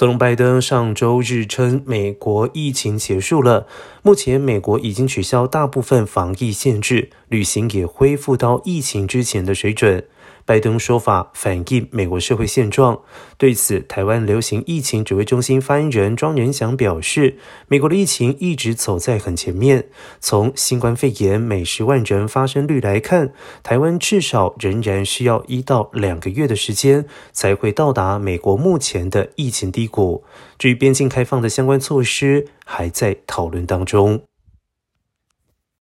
总统拜登上周日称，美国疫情结束了，目前美国已经取消大部分防疫限制，旅行也恢复到疫情之前的水准。拜登说法反映美国社会现状。对此，台湾流行疫情指挥中心发言人庄仁祥表示，美国的疫情一直走在很前面。从新冠肺炎每十万人发生率来看，台湾至少仍然需要一到两个月的时间才会到达美国目前的疫情低谷。至于边境开放的相关措施，还在讨论当中。